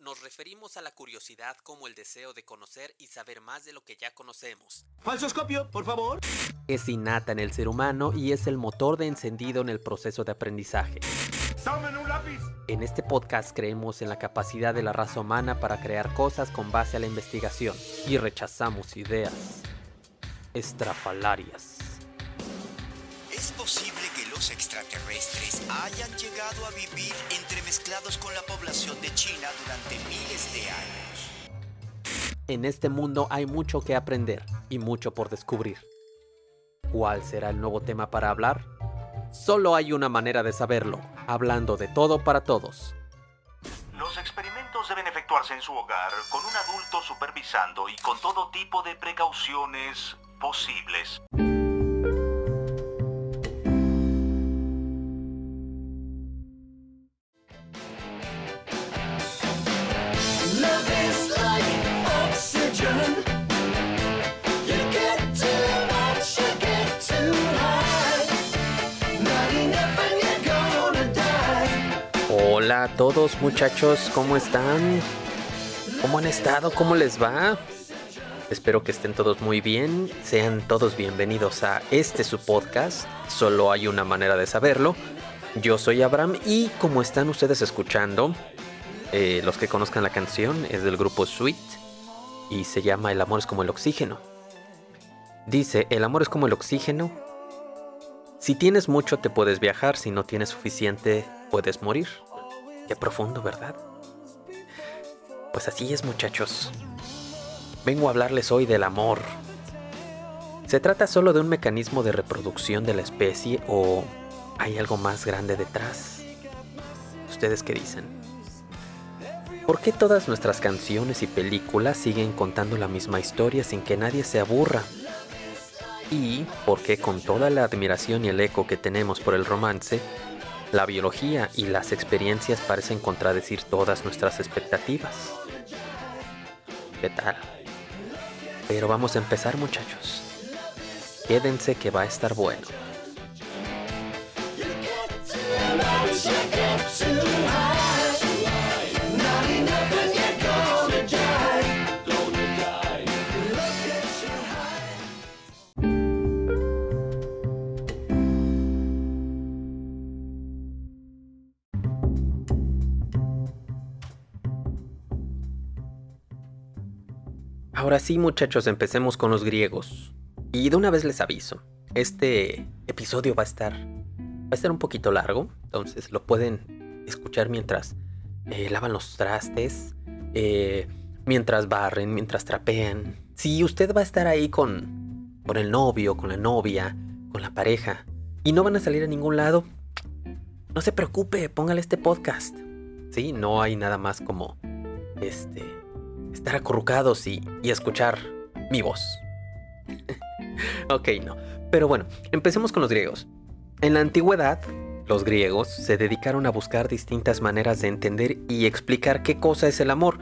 nos referimos a la curiosidad como el deseo de conocer y saber más de lo que ya conocemos. Falsoscopio, por favor. Es innata en el ser humano y es el motor de encendido en el proceso de aprendizaje. ¡Tomen un lápiz! En este podcast creemos en la capacidad de la raza humana para crear cosas con base a la investigación y rechazamos ideas estrafalarias. ¿Es posible que los extraterrestres hayan llegado a vivir entremezclados con la población de China durante miles de años? En este mundo hay mucho que aprender y mucho por descubrir. ¿Cuál será el nuevo tema para hablar? Solo hay una manera de saberlo, hablando de todo para todos. Los experimentos deben efectuarse en su hogar, con un adulto supervisando y con todo tipo de precauciones posibles. A todos muchachos, ¿cómo están? ¿Cómo han estado? ¿Cómo les va? Espero que estén todos muy bien. Sean todos bienvenidos a este su podcast. Solo hay una manera de saberlo. Yo soy Abraham y como están ustedes escuchando, eh, los que conozcan la canción es del grupo Sweet y se llama El amor es como el oxígeno. Dice, el amor es como el oxígeno. Si tienes mucho te puedes viajar, si no tienes suficiente puedes morir. Qué profundo, ¿verdad? Pues así es muchachos. Vengo a hablarles hoy del amor. ¿Se trata solo de un mecanismo de reproducción de la especie o hay algo más grande detrás? ¿Ustedes qué dicen? ¿Por qué todas nuestras canciones y películas siguen contando la misma historia sin que nadie se aburra? ¿Y por qué con toda la admiración y el eco que tenemos por el romance, la biología y las experiencias parecen contradecir todas nuestras expectativas? ¿Qué tal? Pero vamos a empezar muchachos. Quédense que va a estar bueno. Ahora sí muchachos, empecemos con los griegos. Y de una vez les aviso, este episodio va a estar va a estar un poquito largo, entonces lo pueden escuchar mientras eh, lavan los trastes, eh, mientras barren, mientras trapean. Si usted va a estar ahí con, con el novio, con la novia, con la pareja, y no van a salir a ningún lado, no se preocupe, póngale este podcast. Sí, no hay nada más como este estar acurrucados y, y escuchar mi voz. ok, no. Pero bueno, empecemos con los griegos. En la antigüedad, los griegos se dedicaron a buscar distintas maneras de entender y explicar qué cosa es el amor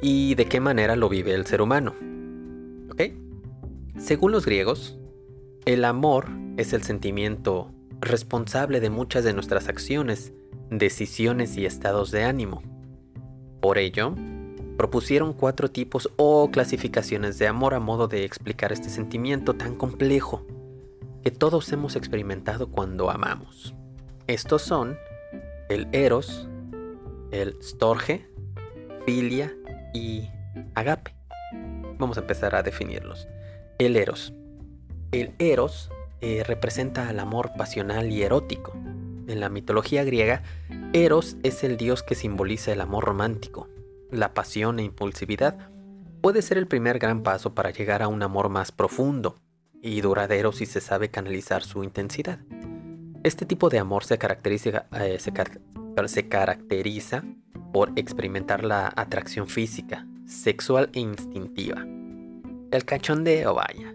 y de qué manera lo vive el ser humano. ¿Ok? Según los griegos, el amor es el sentimiento responsable de muchas de nuestras acciones, decisiones y estados de ánimo. Por ello, propusieron cuatro tipos o clasificaciones de amor a modo de explicar este sentimiento tan complejo que todos hemos experimentado cuando amamos. Estos son el eros, el storge, filia y agape. Vamos a empezar a definirlos. El eros. El eros eh, representa al amor pasional y erótico. En la mitología griega, Eros es el dios que simboliza el amor romántico, la pasión e impulsividad. Puede ser el primer gran paso para llegar a un amor más profundo, y duradero si se sabe canalizar su intensidad. Este tipo de amor se caracteriza, eh, por experimentar la atracción física, sexual e instintiva. El cachondeo, vaya,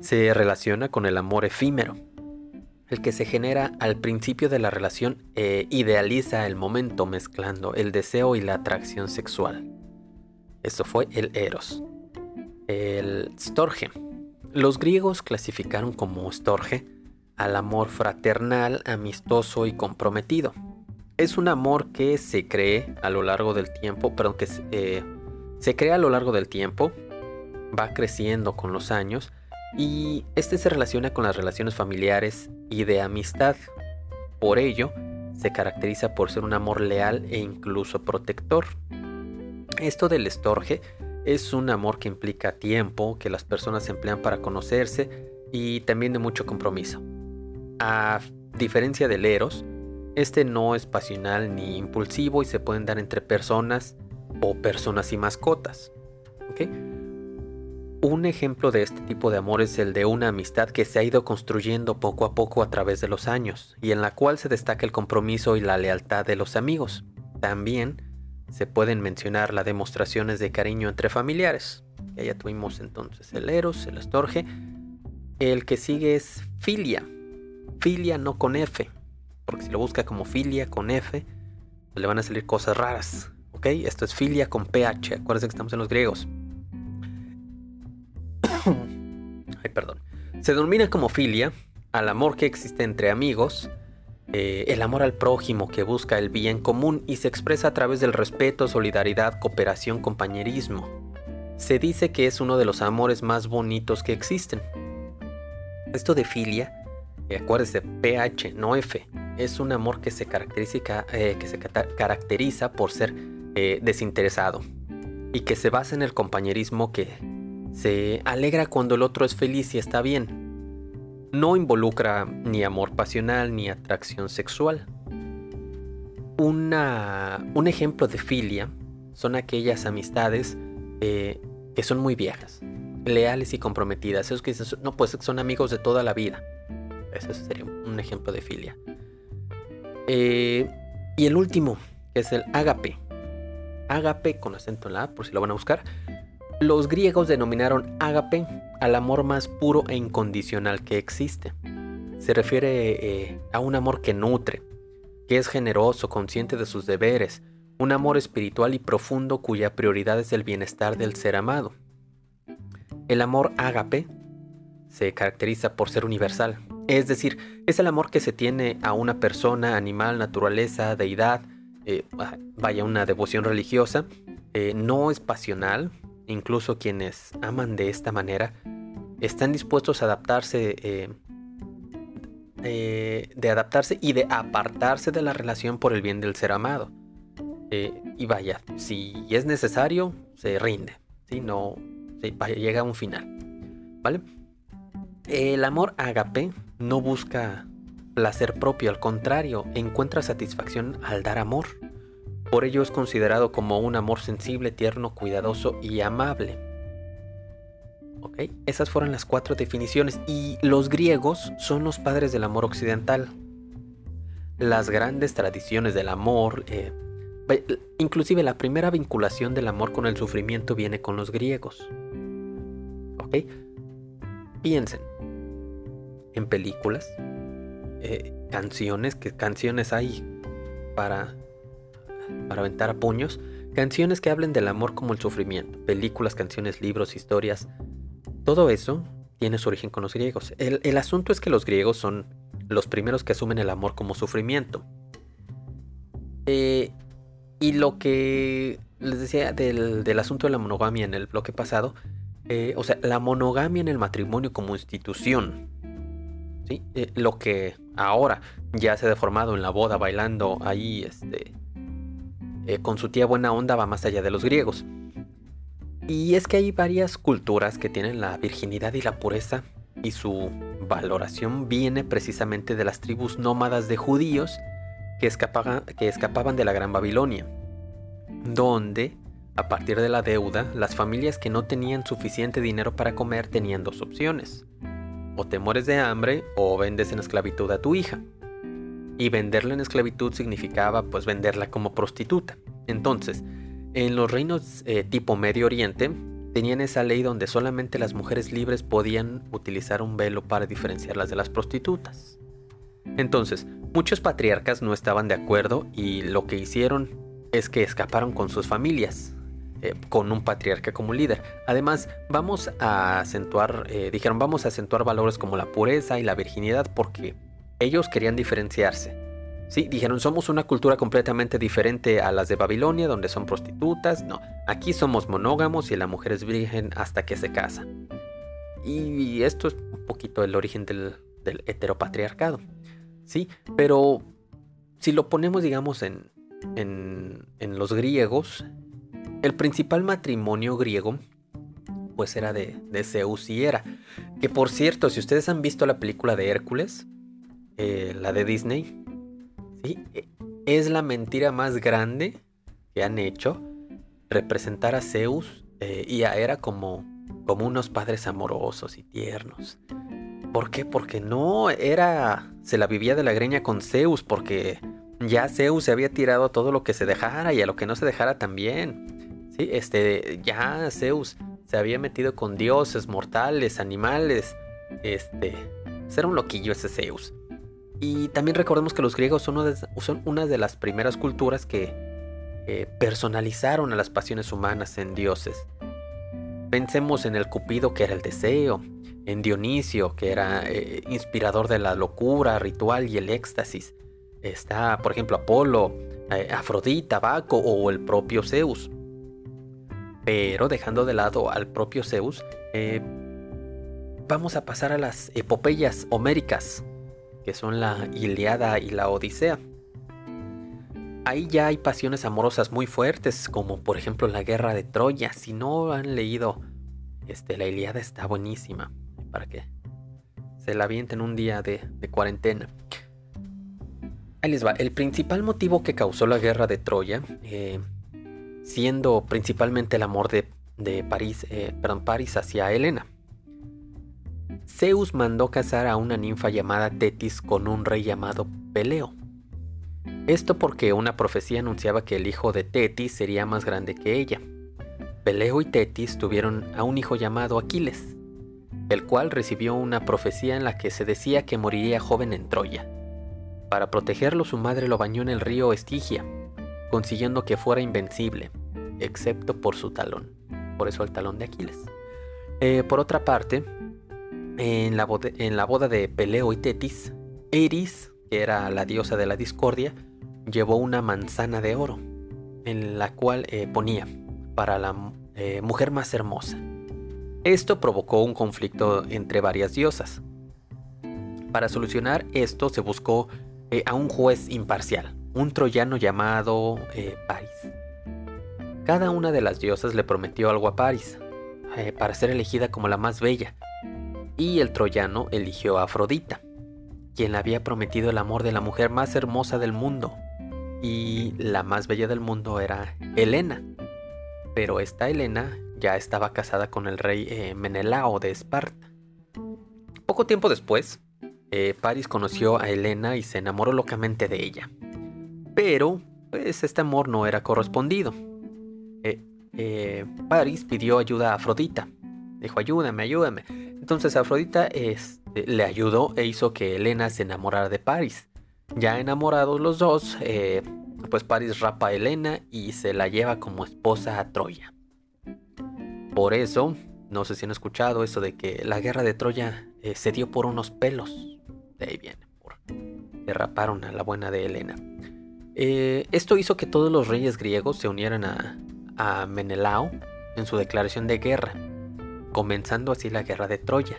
se relaciona con el amor efímero, el que se genera al principio de la relación e idealiza el momento mezclando el deseo y la atracción sexual. Eso fue el eros. El storge. Los griegos clasificaron como storge al amor fraternal, amistoso y comprometido. es un amor que se cree a lo largo del tiempo, perdón, que se, eh, se crea a lo largo del tiempo, va creciendo con los años y este se relaciona con las relaciones familiares y de amistad. Por ello, se caracteriza por ser un amor leal e incluso protector. Esto del estorje es un amor que implica tiempo, que las personas emplean para conocerse y también de mucho compromiso. A diferencia del eros, este no es pasional ni impulsivo y se pueden dar entre personas o personas y mascotas. ¿ok? Un ejemplo de este tipo de amor es el de una amistad que se ha ido construyendo poco a poco a través de los años y en la cual se destaca el compromiso y la lealtad de los amigos. También se pueden mencionar las demostraciones de cariño entre familiares. Ya, tuvimos entonces el eros, el estorge. El que sigue es filia. Filia no con F. Porque si lo busca como filia con F, le van a salir cosas raras. ¿Ok? Esto es filia con PH. Acuérdense que estamos en los griegos. Ay, perdón. Se denomina como filia al amor que existe entre amigos, eh, el amor al prójimo que busca el bien común y se expresa a través del respeto, solidaridad, cooperación, compañerismo. Se dice que es uno de los amores más bonitos que existen. Esto de filia, eh, acuérdese, PH, no F, es un amor que se caracteriza, eh, que se caracteriza por ser desinteresado y que se basa en el compañerismo que se alegra cuando el otro es feliz y está bien. No involucra ni amor pasional ni atracción sexual. Una- un ejemplo de filia son aquellas amistades eh, que son muy viejas, leales y comprometidas. Esos que no, pues son amigos de toda la vida. Ese sería un ejemplo de filia. Eh, y el último, que es el ágape. Ágape con acento en la A, por si lo van a buscar. Los griegos denominaron ágape al amor más puro e incondicional que existe. Se refiere eh, a un amor que nutre, que es generoso, consciente de sus deberes, un amor espiritual y profundo cuya prioridad es el bienestar del ser amado. El amor ágape se caracteriza por ser universal, es decir, es el amor que se tiene a una persona, animal, naturaleza, deidad, eh, vaya una devoción religiosa, eh, no es pasional, incluso quienes aman de esta manera están dispuestos a adaptarse, eh, eh, de adaptarse y de apartarse de la relación por el bien del ser amado. Eh, y vaya, si es necesario, se rinde, si no, llega a un final, ¿vale? El amor agape no busca placer propio, al contrario, encuentra satisfacción al dar amor. Por ello es considerado como un amor sensible, tierno, cuidadoso y amable. ¿Ok? Esas fueron las cuatro definiciones y los griegos son los padres del amor occidental. Las grandes tradiciones del amor, eh, inclusive la primera vinculación del amor con el sufrimiento viene con los griegos. ¿Ok? Piensen en películas, eh, canciones, que canciones hay para para aventar a puños, canciones que hablen del amor como el sufrimiento, películas, canciones, libros, historias, todo eso tiene su origen con los griegos. El, asunto es que los griegos son los primeros que asumen el amor como sufrimiento. Eh, y lo que les decía del, asunto de la monogamia en el bloque pasado, eh, o sea, la monogamia en el matrimonio como institución. Eh, lo que ahora ya se ha deformado en la boda bailando ahí, este, eh, con su tía buena onda va más allá de los griegos. Y es que hay varias culturas que tienen la virginidad y la pureza y su valoración viene precisamente de las tribus nómadas de judíos que que escapaban de la Gran Babilonia, donde, a partir de la deuda, las familias que no tenían suficiente dinero para comer tenían dos opciones. O te mueres de hambre o vendes en esclavitud a tu hija y venderla en esclavitud significaba pues venderla como prostituta. Entonces, en los reinos eh, tipo Medio Oriente tenían esa ley donde solamente las mujeres libres podían utilizar un velo para diferenciarlas de las prostitutas. Entonces, muchos patriarcas no estaban de acuerdo y lo que hicieron es que escaparon con sus familias, eh, con un patriarca como líder. Además, vamos a acentuar, eh, dijeron, vamos a acentuar valores como la pureza y la virginidad porque ellos querían diferenciarse. Sí, dijeron, somos una cultura completamente diferente a las de Babilonia, donde son prostitutas. No, aquí somos monógamos y la mujer es virgen hasta que se casa. Y esto es un poquito el origen del, heteropatriarcado. Sí, pero si lo ponemos, digamos, en, en, en los griegos, el principal matrimonio griego, pues era de, de Zeus y Hera. Que por cierto, si ustedes han visto la película de Hércules, eh, la de Disney, ¿sí? E- es la mentira más grande que han hecho representar a Zeus eh, y a Hera como, como unos padres amorosos y tiernos. ¿Por qué? Porque no era. Se la vivía de la greña con Zeus, porque ya Zeus se había tirado a todo lo que se dejara y a lo que no se dejara también. Sí, este. Ya Zeus se había metido con dioses, mortales, animales. Este. Era un loquillo ese Zeus. Y también recordemos que los griegos son, una de, son una de las primeras culturas que eh, personalizaron a las pasiones humanas en dioses. Pensemos en el Cupido que era el deseo, en Dionisio que era eh, inspirador de la locura, ritual y el éxtasis. Está, por ejemplo, Apolo, eh, Afrodita, Baco o el propio Zeus. Pero dejando de lado al propio Zeus, vamos a pasar a las epopeyas homéricas, que son la Iliada y la Odisea. Ahí ya hay pasiones amorosas muy fuertes, como por ejemplo la guerra de Troya. Si no han leído, este, la Iliada está buenísima, para que se la avienten un día de, cuarentena. Ahí les va. El principal motivo que causó la guerra de Troya, eh, siendo principalmente el amor de, de París, eh, hacia Helena. Zeus mandó casar a una ninfa llamada Tetis con un rey llamado Peleo. Esto porque una profecía anunciaba que el hijo de Tetis sería más grande que ella. Peleo y Tetis tuvieron a un hijo llamado Aquiles, el cual recibió una profecía en la que se decía que moriría joven en Troya. Para protegerlo su madre lo bañó en el río Estigia, consiguiendo que fuera invencible, excepto por su talón. Por eso el talón de Aquiles. Eh, por otra parte, en la, boda, de Peleo y Tetis, Eris, que era la diosa de la discordia, llevó una manzana de oro, en la cual eh, ponía para la eh, mujer más hermosa. Esto provocó un conflicto entre varias diosas. Para solucionar esto se buscó eh, a un juez imparcial, un troyano llamado Paris. Cada una de las diosas le prometió algo a Paris para ser elegida como la más bella, y el troyano eligió a Afrodita, quien le había prometido el amor de la mujer más hermosa del mundo, y la más bella del mundo era Helena. Pero esta Helena ya estaba casada con el rey eh, Menelao de Esparta. Poco tiempo después, eh, Paris conoció a Helena y se enamoró locamente de ella. Pero, pues este amor no era correspondido. Eh, eh, Paris pidió ayuda a Afrodita. Dijo, ayúdame, ayúdame. Entonces Afrodita este, le ayudó e hizo que Helena se enamorara de Paris. Ya enamorados los dos, eh, pues Paris rapa a Helena y se la lleva como esposa a Troya. Por eso, no sé si han escuchado eso de que la guerra de Troya eh, se dio por unos pelos. De ahí viene, por que raparon a la buena de Helena. Eh, esto hizo que todos los reyes griegos se unieran a Menelao en su declaración de guerra, comenzando así la guerra de Troya.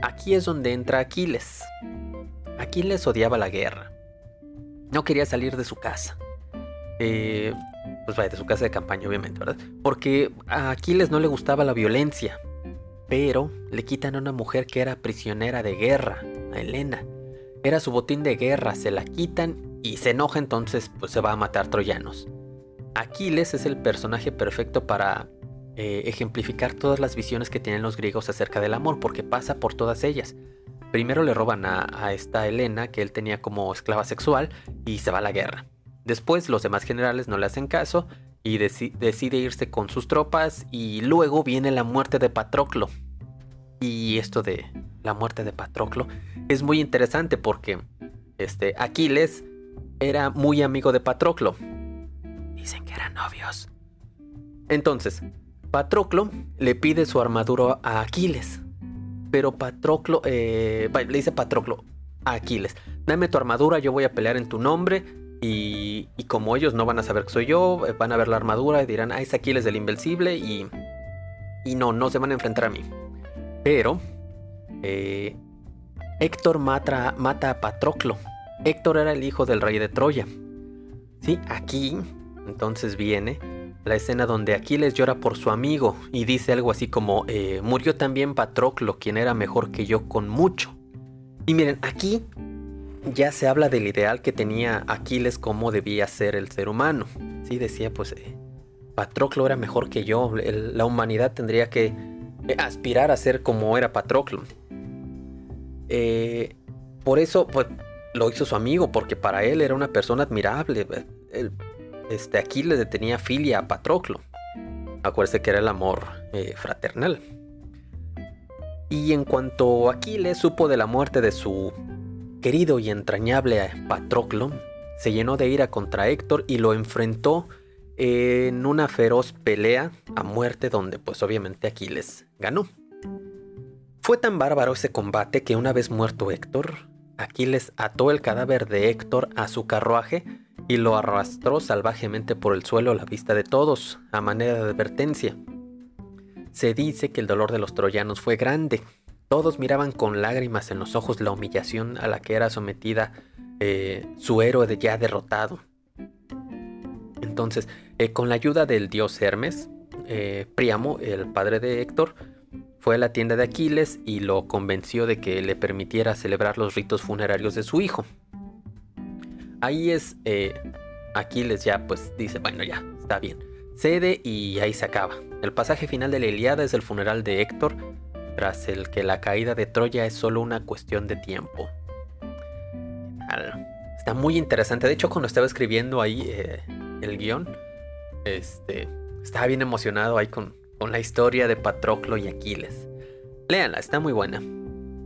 Aquí es donde entra Aquiles. Aquiles odiaba la guerra. No quería salir de su casa. Eh, pues vaya, de su casa de campaña, obviamente, ¿verdad? Porque a Aquiles no le gustaba la violencia. Pero le quitan a una mujer que era prisionera de guerra, a Helena. Era su botín de guerra, se la quitan y se enoja entonces, pues se va a matar troyanos. Aquiles es el personaje perfecto para eh, ejemplificar todas las visiones que tienen los griegos acerca del amor, porque pasa por todas ellas. Primero le roban a, esta Helena, que él tenía como esclava sexual, y se va a la guerra. Después los demás generales no le hacen caso y deci- decide irse con sus tropas y luego viene la muerte de Patroclo. Y esto de la muerte de Patroclo es muy interesante porque este Aquiles era muy amigo de Patroclo. Dicen que eran novios. Entonces, Patroclo le pide su armadura a Aquiles. Pero Patroclo, eh, le dice Patroclo, a Aquiles, dame tu armadura, yo voy a pelear en tu nombre. Y, y como ellos no van a saber que soy yo, eh, van a ver la armadura y dirán, ah, es Aquiles del Invencible y, y no, no se van a enfrentar a mí. Pero eh, Héctor mata, mata a Patroclo. Héctor era el hijo del rey de Troya. Sí, aquí entonces viene la escena donde Aquiles llora por su amigo y dice algo así como, eh, murió también Patroclo, quien era mejor que yo con mucho. Y miren, aquí ya se habla del ideal que tenía Aquiles como debía ser el ser humano. Sí, decía, pues, eh, Patroclo era mejor que yo, el- la humanidad tendría que eh, aspirar a ser como era Patroclo. Por eso, pues, lo hizo su amigo, porque para él era una persona admirable. Él, este, Aquiles le tenía filia a Patroclo. Acuérdese que era el amor eh, fraternal. Y en cuanto Aquiles supo de la muerte de su querido y entrañable Patroclo, se llenó de ira contra Héctor y lo enfrentó en una feroz pelea a muerte donde pues obviamente Aquiles ganó. Fue tan bárbaro ese combate que una vez muerto Héctor, Aquiles ató el cadáver de Héctor a su carruaje y lo arrastró salvajemente por el suelo a la vista de todos, a manera de advertencia. Se dice que el dolor de los troyanos fue grande. Todos miraban con lágrimas en los ojos la humillación a la que era sometida eh, su héroe de ya derrotado. Entonces, eh, con la ayuda del dios Hermes, eh, Príamo, el padre de Héctor, fue a la tienda de Aquiles y lo convenció de que le permitiera celebrar los ritos funerarios de su hijo. Ahí es eh, Aquiles ya pues dice, bueno ya, está bien. Cede y ahí se acaba. El pasaje final de la Iliada es el funeral de Héctor, tras el que la caída de Troya es solo una cuestión de tiempo. Está muy interesante. De hecho, cuando estaba escribiendo ahí eh, el guion, este, estaba bien emocionado ahí con, con la historia de Patroclo y Aquiles. Léanla, está muy buena.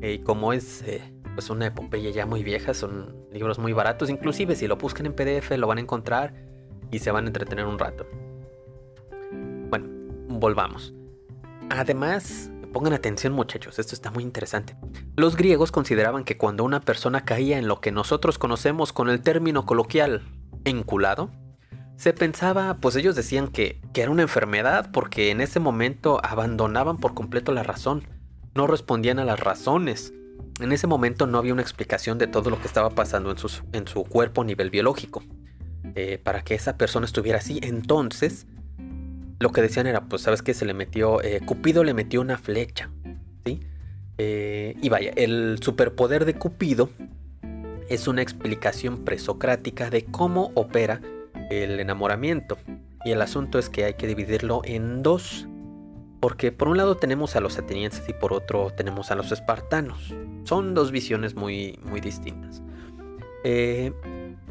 Y como es eh, pues una epopeya ya muy vieja, son libros muy baratos. Inclusive si lo buscan en PDF lo van a encontrar y se van a entretener un rato. Bueno, volvamos. Además, pongan atención muchachos, esto está muy interesante. Los griegos consideraban que cuando una persona caía en lo que nosotros conocemos con el término coloquial enculado, se pensaba, pues ellos decían que, que era una enfermedad porque en ese momento abandonaban por completo la razón, no respondían a las razones. En ese momento no había una explicación de todo lo que estaba pasando en, en su cuerpo a nivel biológico. Eh, para que esa persona estuviera así, entonces lo que decían era, pues sabes que se le metió, eh, Cupido le metió una flecha, ¿sí? Eh, y vaya, el superpoder de Cupido es una explicación presocrática de cómo opera el enamoramiento. Y el asunto es que hay que dividirlo en dos. Porque por un lado tenemos a los atenienses y por otro tenemos a los espartanos. Son dos visiones muy, muy distintas. Eh,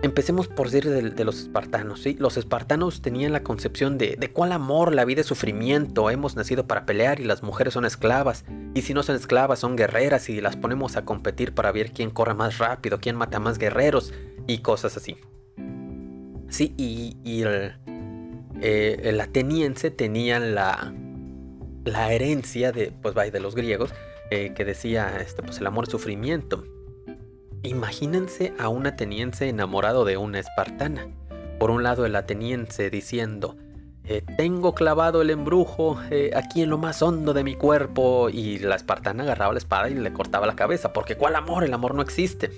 empecemos por decir de, los espartanos. ¿sí? Los espartanos tenían la concepción de, de cuál amor, la vida es sufrimiento. Hemos nacido para pelear y las mujeres son esclavas. Y si no son esclavas, son guerreras y las ponemos a competir para ver quién corre más rápido, quién mata más guerreros y cosas así. Sí, y, y el, eh, el ateniense tenía la, la herencia de, pues, de los griegos eh, que decía, este, pues el amor es sufrimiento. Imagínense a un ateniense enamorado de una espartana. Por un lado el ateniense diciendo, eh, tengo clavado el embrujo eh, aquí en lo más hondo de mi cuerpo y la espartana agarraba la espada y le cortaba la cabeza, porque ¿cuál amor? El amor no existe.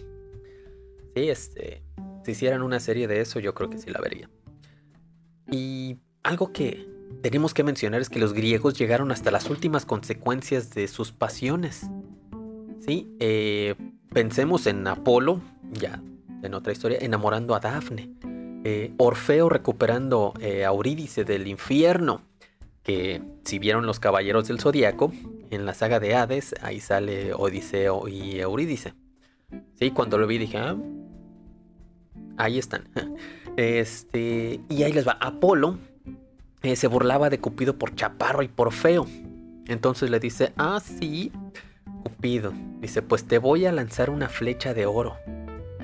Sí, este, si hicieran una serie de eso yo creo que sí la vería. Y algo que tenemos que mencionar es que los griegos llegaron hasta las últimas consecuencias de sus pasiones. Sí, eh, pensemos en Apolo, ya en otra historia, enamorando a Dafne. Eh, Orfeo recuperando eh, a Eurídice del infierno. Que si vieron los caballeros del zodiaco, en la saga de Hades, ahí sale Odiseo y Eurídice. Sí, cuando lo vi dije, "Ah, ahí están. Este, y ahí les va. Apolo eh, se burlaba de Cupido por chaparro y por feo. Entonces le dice, ah, sí, Cupido. Dice, pues te voy a lanzar una flecha de oro.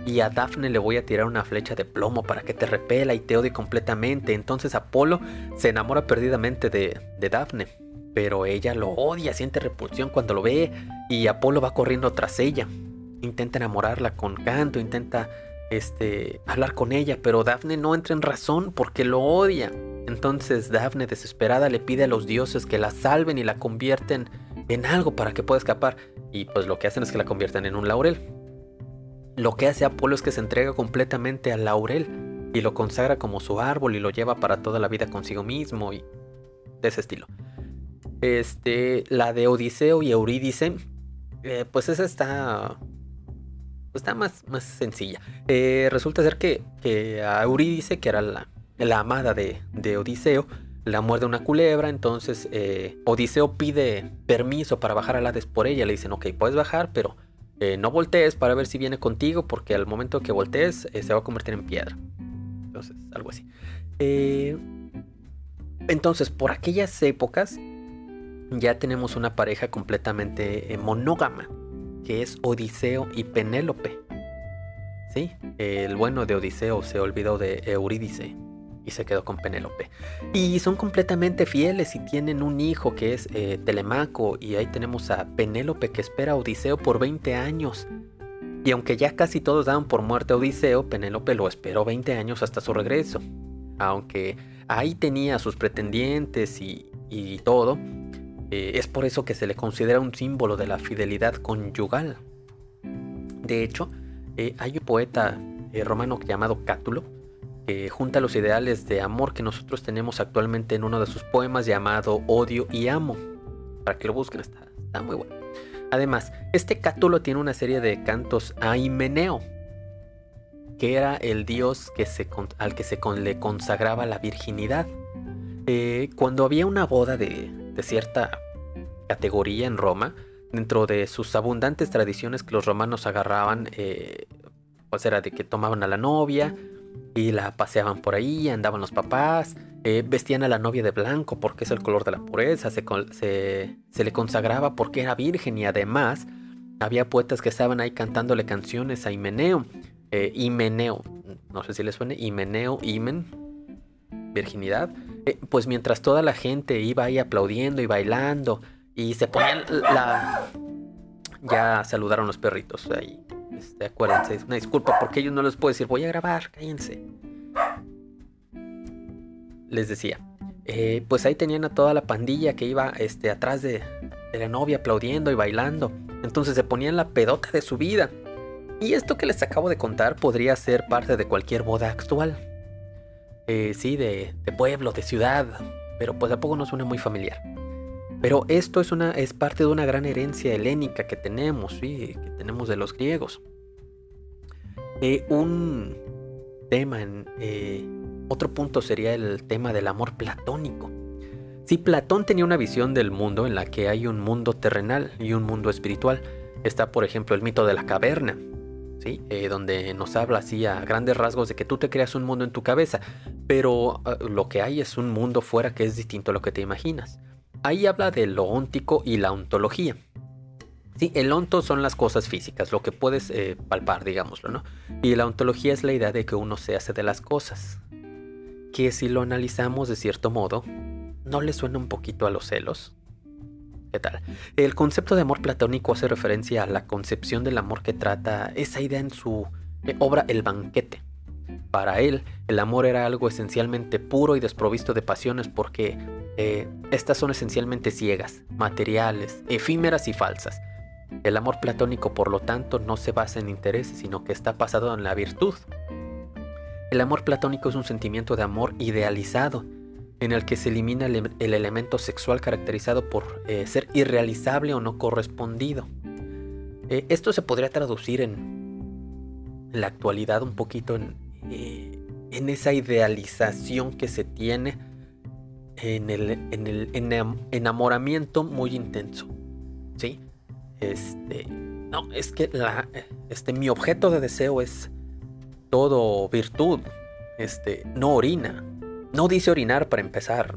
Y a Dafne le voy a tirar una flecha de plomo para que te repela y te odie completamente. Entonces Apolo se enamora perdidamente de, de Dafne. Pero ella lo odia, siente repulsión cuando lo ve y Apolo va corriendo tras ella. intenta enamorarla con canto, intenta este, hablar con ella, pero Dafne no entra en razón porque lo odia. Entonces Dafne, desesperada, le pide a los dioses que la salven y la convierten en algo para que pueda escapar. Y pues lo que hacen es que la convierten en un laurel. Lo que hace Apolo es que se entrega completamente al laurel y lo consagra como su árbol y lo lleva para toda la vida consigo mismo y de ese estilo. Este, la de Odiseo y Eurídice, eh, pues esa está, está más, más sencilla. Eh, resulta ser que, que a Eurídice, que era la, la amada de, de Odiseo, la muerde una culebra, entonces eh, Odiseo pide permiso para bajar al Hades por ella, le dicen, ok, puedes bajar, pero eh, no voltees para ver si viene contigo, porque al momento que voltees eh, se va a convertir en piedra. Entonces, algo así. Entonces, por aquellas épocas, ya tenemos una pareja completamente monógama, que es Odiseo y Penélope. Sí, el bueno de Odiseo se olvidó de Eurídice y se quedó con Penélope. Y son completamente fieles y tienen un hijo que es eh, Telemaco y ahí tenemos a Penélope que espera a Odiseo por 20 años. Y aunque ya casi todos daban por muerte a Odiseo, Penélope lo esperó 20 años hasta su regreso. Aunque ahí tenía a sus pretendientes y, y todo, eh, es por eso que se le considera un símbolo de la fidelidad conyugal. De hecho, eh, hay un poeta romano llamado Cátulo que junta los ideales de amor que nosotros tenemos actualmente en uno de sus poemas llamado Odio y Amo. Para que lo busquen, está, está muy bueno. Además, este Cátulo tiene una serie de cantos a Himeneo, que era el dios que se, al que se con- le consagraba la virginidad. Eh, cuando había una boda de, de cierta categoría en Roma, dentro de sus abundantes tradiciones que los romanos agarraban, eh, pues era de que tomaban a la novia y la paseaban por ahí, andaban los papás, eh, vestían a la novia de blanco porque es el color de la pureza, se, se le consagraba porque era virgen y además había poetas que estaban ahí cantándole canciones a Himeneo. Eh, Himeneo, no sé si les suene, Himeneo, Himen, virginidad. Eh, pues mientras toda la gente iba ahí aplaudiendo y bailando y se ponían la... Ya saludaron los perritos ahí. Este, acuérdense, una disculpa porque ellos no les puedo decir, voy a grabar, cállense. Les decía, eh, pues ahí tenían a toda la pandilla que iba este, atrás de, la novia aplaudiendo y bailando. Entonces se ponían la pedota de su vida. Y esto que les acabo de contar podría ser parte de cualquier boda actual. Eh, sí, de, de pueblo, de ciudad. Pero pues a poco no suena muy familiar. Pero esto es, una, es parte de una gran herencia helénica que tenemos, sí, que tenemos de los griegos. Eh, un tema eh, otro punto sería el tema del amor platónico. Si Platón tenía una visión del mundo en la que hay un mundo terrenal y un mundo espiritual, está por ejemplo el mito de la caverna, ¿sí? Eh, donde nos habla así a grandes rasgos de que tú te creas un mundo en tu cabeza, pero eh, lo que hay es un mundo fuera que es distinto a lo que te imaginas. Ahí habla de lo óntico y la ontología. Sí, el onto son las cosas físicas, lo que puedes eh, palpar, digámoslo, ¿no? Y la ontología es la idea de que uno se hace de las cosas. Que si lo analizamos de cierto modo, ¿no le suena un poquito a los celos? ¿Qué tal? El concepto de amor platónico hace referencia a la concepción del amor que trata esa idea en su eh, obra El banquete. Para él, el amor era algo esencialmente puro y desprovisto de pasiones porque eh, estas son esencialmente ciegas, materiales, efímeras y falsas. El amor platónico, por lo tanto, no se basa en intereses, sino que está basado en la virtud. El amor platónico es un sentimiento de amor idealizado, en el que se elimina el, el elemento sexual caracterizado por eh, ser irrealizable o no correspondido. Eh, esto se podría traducir en, la actualidad un poquito en, eh, en esa idealización que se tiene en el, en el enam- enamoramiento muy intenso. ¿Sí? Este. No, es que la, este, mi objeto de deseo es todo virtud. Este, no orina. No dice orinar para empezar.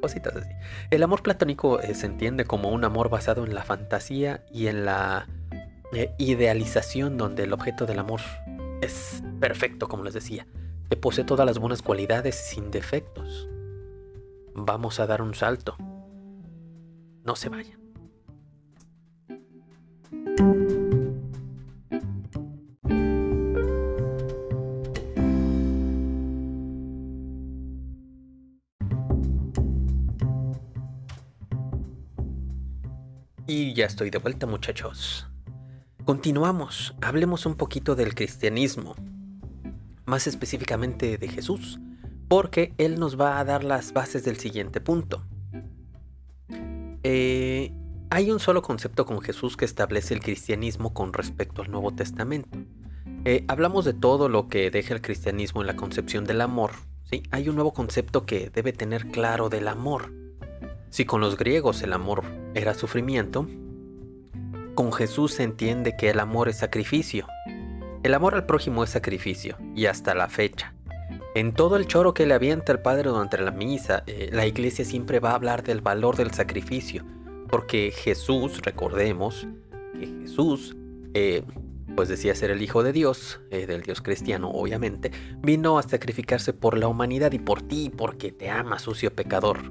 Cositas así. El amor platónico eh, se entiende como un amor basado en la fantasía y en la eh, idealización donde el objeto del amor es perfecto, como les decía, que posee todas las buenas cualidades sin defectos. Vamos a dar un salto. No se vayan. Y ya estoy de vuelta muchachos. Continuamos, hablemos un poquito del cristianismo, más específicamente de Jesús, porque Él nos va a dar las bases del siguiente punto. Eh, hay un solo concepto con Jesús que establece el cristianismo con respecto al Nuevo Testamento. Eh, hablamos de todo lo que deja el cristianismo en la concepción del amor. Hay un nuevo concepto que debe tener claro del amor. Si con los griegos el amor era sufrimiento, con Jesús se entiende que el amor es sacrificio. El amor al prójimo es sacrificio, y hasta la fecha. En todo el choro que le avienta el Padre durante la misa, eh, la iglesia siempre va a hablar del valor del sacrificio, porque Jesús, recordemos, que Jesús, eh, pues decía ser el Hijo de Dios, eh, del Dios cristiano obviamente, vino a sacrificarse por la humanidad y por ti, porque te ama, sucio pecador.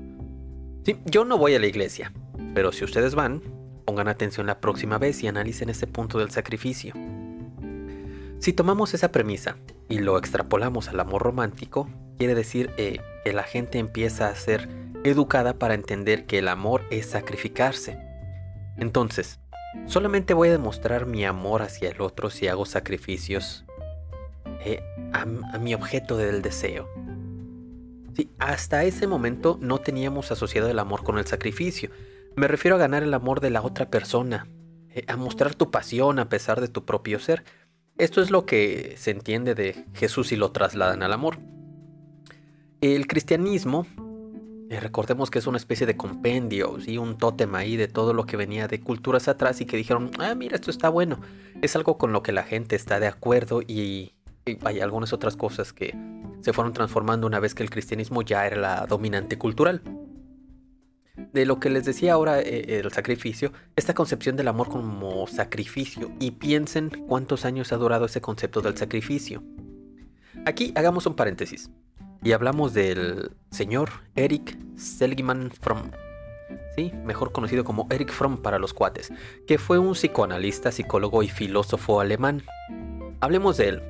Sí, yo no voy a la iglesia, pero si ustedes van, pongan atención la próxima vez y analicen ese punto del sacrificio. Si tomamos esa premisa y lo extrapolamos al amor romántico, quiere decir eh, que la gente empieza a ser educada para entender que el amor es sacrificarse. Entonces, solamente voy a demostrar mi amor hacia el otro si hago sacrificios eh, a, mi objeto del deseo. Sí, hasta ese momento no teníamos asociado el amor con el sacrificio. Me refiero a ganar el amor de la otra persona, eh, a mostrar tu pasión a pesar de tu propio ser. Esto es lo que se entiende de Jesús y lo trasladan al amor. El cristianismo, eh, recordemos que es una especie de compendio, ¿sí? un tótem ahí de todo lo que venía de culturas atrás y que dijeron, ah, mira, esto está bueno. Es algo con lo que la gente está de acuerdo y, y hay algunas otras cosas que se fueron transformando una vez que el cristianismo ya era la dominante cultural. De lo que les decía ahora eh, el sacrificio, esta concepción del amor como sacrificio y piensen cuántos años ha durado ese concepto del sacrificio. Aquí hagamos un paréntesis y hablamos del señor Eric Seligman Fromm, ¿sí? mejor conocido como Eric Fromm para los cuates, que fue un psicoanalista, psicólogo y filósofo alemán. Hablemos de él,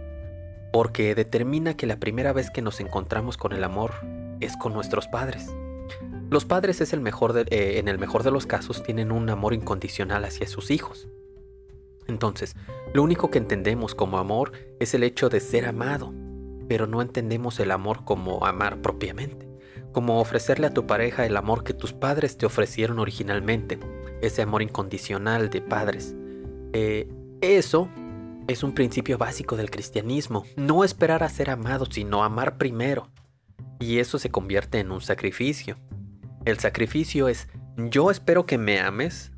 porque determina que la primera vez que nos encontramos con el amor es con nuestros padres. Los padres es el mejor de- eh, en el mejor de los casos tienen un amor incondicional hacia sus hijos. Entonces, lo único que entendemos como amor es el hecho de ser amado, pero no entendemos el amor como amar propiamente, como ofrecerle a tu pareja el amor que tus padres te ofrecieron originalmente, ese amor incondicional de padres. Eh, eso es un principio básico del cristianismo, no esperar a ser amado, sino amar primero. Y eso se convierte en un sacrificio. El sacrificio es, yo espero que me ames.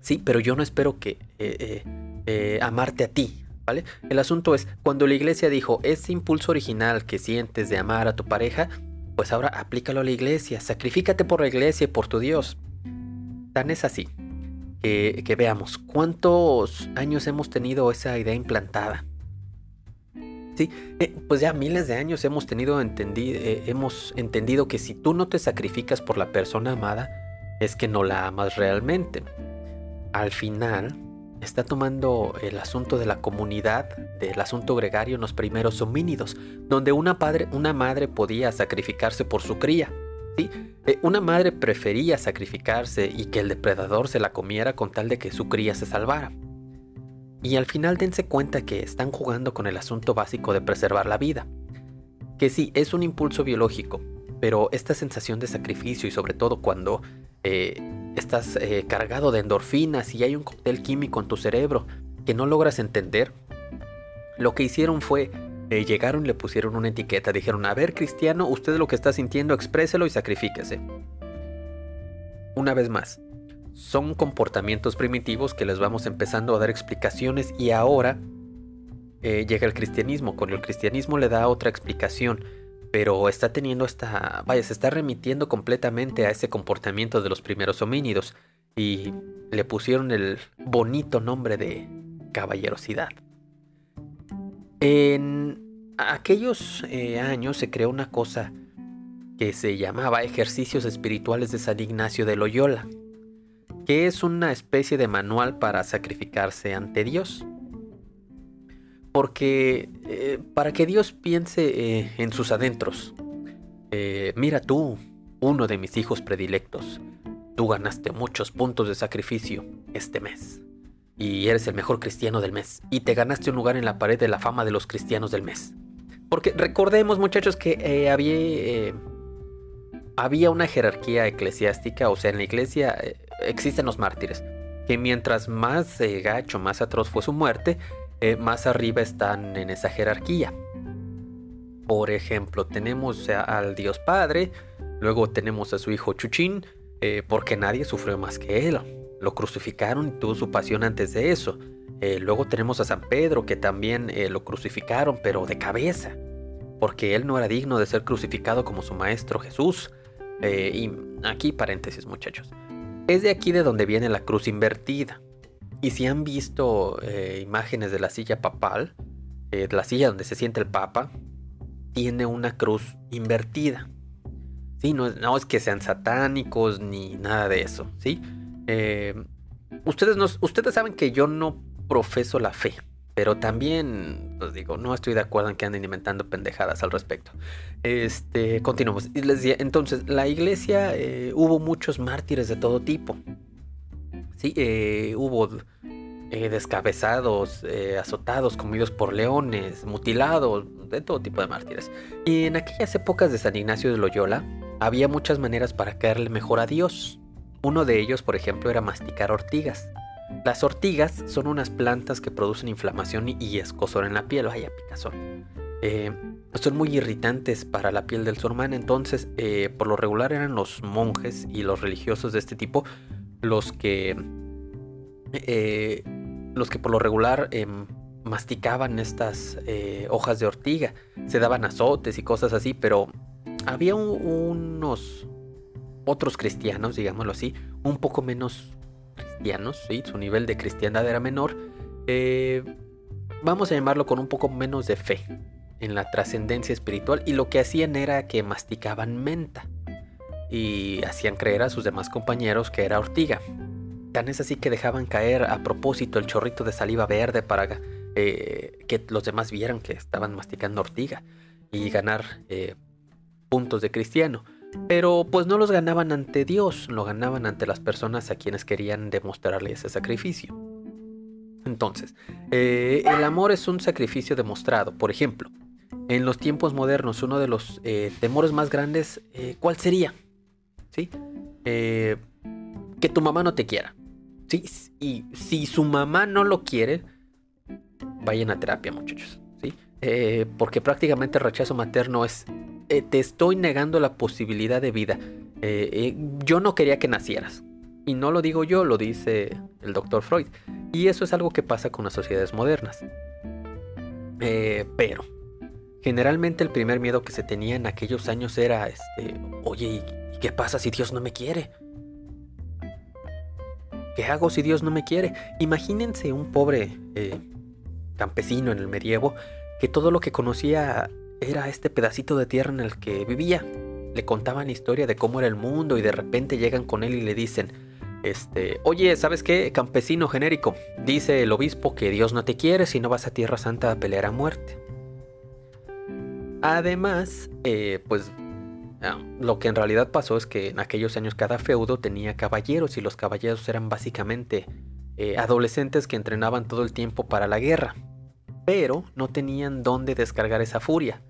Sí, pero yo no espero que eh, eh, amarte a ti, ¿vale? El asunto es, cuando la iglesia dijo, ese impulso original que sientes de amar a tu pareja, pues ahora aplícalo a la iglesia, sacrifícate por la iglesia y por tu Dios. Tan es así que, veamos cuántos años hemos tenido esa idea implantada. Sí, eh, pues ya miles de años hemos tenido entendi- eh, hemos entendido que si tú no te sacrificas por la persona amada, es que no la amas realmente. Al final, está tomando el asunto de la comunidad, del asunto gregario en los primeros homínidos, donde una, padre, una madre podía sacrificarse por su cría. ¿sí? Eh, una madre prefería sacrificarse y que el depredador se la comiera con tal de que su cría se salvara. Y al final dense cuenta que están jugando con el asunto básico de preservar la vida. Que sí, es un impulso biológico, pero esta sensación de sacrificio y sobre todo cuando eh, estás eh, cargado de endorfinas y hay un cóctel químico en tu cerebro que no logras entender, lo que hicieron fue eh, llegaron y le pusieron una etiqueta, dijeron, a ver cristiano, usted lo que está sintiendo, expréselo y sacrifíquese. Una vez más, son comportamientos primitivos que les vamos empezando a dar explicaciones y ahora eh, llega el cristianismo. Con el cristianismo le da otra explicación, pero está teniendo esta, vaya, se está remitiendo completamente a ese comportamiento de los primeros homínidos y le pusieron el bonito nombre de caballerosidad. En aquellos eh, años se creó una cosa que se llamaba ejercicios espirituales de San Ignacio de Loyola, que es una especie de manual para sacrificarse ante Dios. Porque eh, para que Dios piense eh, en sus adentros, eh, mira tú, uno de mis hijos predilectos, tú ganaste muchos puntos de sacrificio este mes. Y eres el mejor cristiano del mes. Y te ganaste un lugar en la pared de la fama de los cristianos del mes. Porque recordemos muchachos que había, había una jerarquía eclesiástica, o sea, en la iglesia existen los mártires, que mientras más gacho, más atroz fue su muerte, eh, más arriba están en esa jerarquía. Por ejemplo, tenemos al Dios Padre, luego tenemos a su hijo Chuchín, eh, porque nadie sufrió más que él. Lo crucificaron y tuvo su pasión antes de eso. Eh, luego tenemos a San Pedro, que también lo crucificaron, pero de cabeza, porque él no era digno de ser crucificado como su maestro Jesús. Y aquí paréntesis muchachos. Es de aquí de donde viene la cruz invertida. Y si han visto eh, imágenes de la silla papal, eh, la silla donde se siente el papa, tiene una cruz invertida. Sí, no, es- que sean satánicos ni nada de eso, ¿sí? Eh, ustedes, no, ustedes saben que yo no profeso la fe, pero también, pues digo, no estoy de acuerdo en que anden inventando pendejadas al respecto. Este, continuamos. Les decía, entonces, la iglesia hubo muchos mártires de todo tipo. Sí, eh, hubo eh, descabezados, eh, azotados, comidos por leones, mutilados, de todo tipo de mártires. Y en aquellas épocas de San Ignacio de Loyola, había muchas maneras para caerle mejor a Dios. Uno de ellos, por ejemplo, era masticar ortigas. Las ortigas son unas plantas que producen inflamación y- escozor en la piel, vaya picazón. Son muy irritantes para la piel del humano, entonces por lo regular eran los monjes y los religiosos de este tipo los que eh, los que por lo regular em, masticaban estas eh, hojas de ortiga, se daban azotes y cosas así, pero había un- unos otros cristianos, digámoslo así, un poco menos cristianos, su nivel de cristiandad era menor, eh, vamos a llamarlo con un poco menos de fe en la trascendencia espiritual y lo que hacían era que masticaban menta y hacían creer a sus demás compañeros que era ortiga. Tan es así que dejaban caer a propósito el chorrito de saliva verde para eh, que los demás vieran que estaban masticando ortiga y ganar eh, puntos de cristiano. Pero pues no los ganaban ante Dios, lo ganaban ante las personas a quienes querían demostrarle ese sacrificio. Entonces, eh, el amor es un sacrificio demostrado. Por ejemplo, en los tiempos modernos, uno de los temores más grandes, ¿cuál sería? Eh, que tu mamá no te quiera. ¿Sí? Y si su mamá no lo quiere, vayan a terapia, muchachos. ¿Sí? Eh, porque prácticamente el rechazo materno es, eh, te estoy negando la posibilidad de vida. Yo no quería que nacieras. Y no lo digo yo, lo dice el doctor Freud. Y eso es algo que pasa con las sociedades modernas. Pero, generalmente el primer miedo que se tenía en aquellos años era, este, oye, ¿y qué pasa si Dios no me quiere? ¿Qué hago si Dios no me quiere? Imagínense un pobre eh, campesino en el medievo que todo lo que conocía era este pedacito de tierra en el que vivía. Le contaban historia de cómo era el mundo y de repente llegan con él y le dicen, este, oye, ¿sabes qué? Campesino genérico, dice el obispo que Dios no te quiere si no vas a Tierra Santa a pelear a muerte. Además, eh, pues ah, lo que en realidad pasó es que en aquellos años cada feudo tenía caballeros y los caballeros eran básicamente eh, adolescentes que entrenaban todo el tiempo para la guerra, pero no tenían dónde descargar esa furia.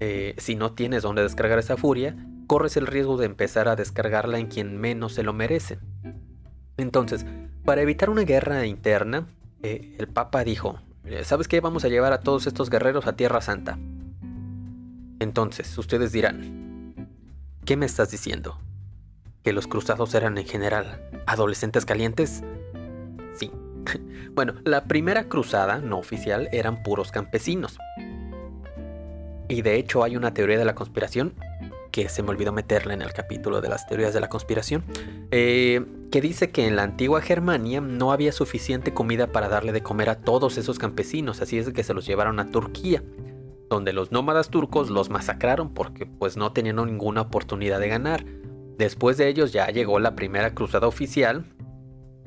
Eh, si no tienes dónde descargar esa furia, corres el riesgo de empezar a descargarla en quien menos se lo merece. Entonces, para evitar una guerra interna, el Papa dijo, "Eh, ¿sabes qué? Vamos a llevar a todos estos guerreros a Tierra Santa. Entonces, ustedes dirán, ¿qué me estás diciendo? ¿Que los cruzados eran en general adolescentes calientes? Sí. bueno, la primera cruzada no oficial eran puros campesinos. Y de hecho hay una teoría de la conspiración que se me olvidó meterla en el capítulo de las teorías de la conspiración, eh, que dice que en la antigua Germania no había suficiente comida para darle de comer a todos esos campesinos, así es que se los llevaron a Turquía, donde los nómadas turcos los masacraron porque pues no tenían ninguna oportunidad de ganar. Después de ellos ya llegó la primera cruzada oficial,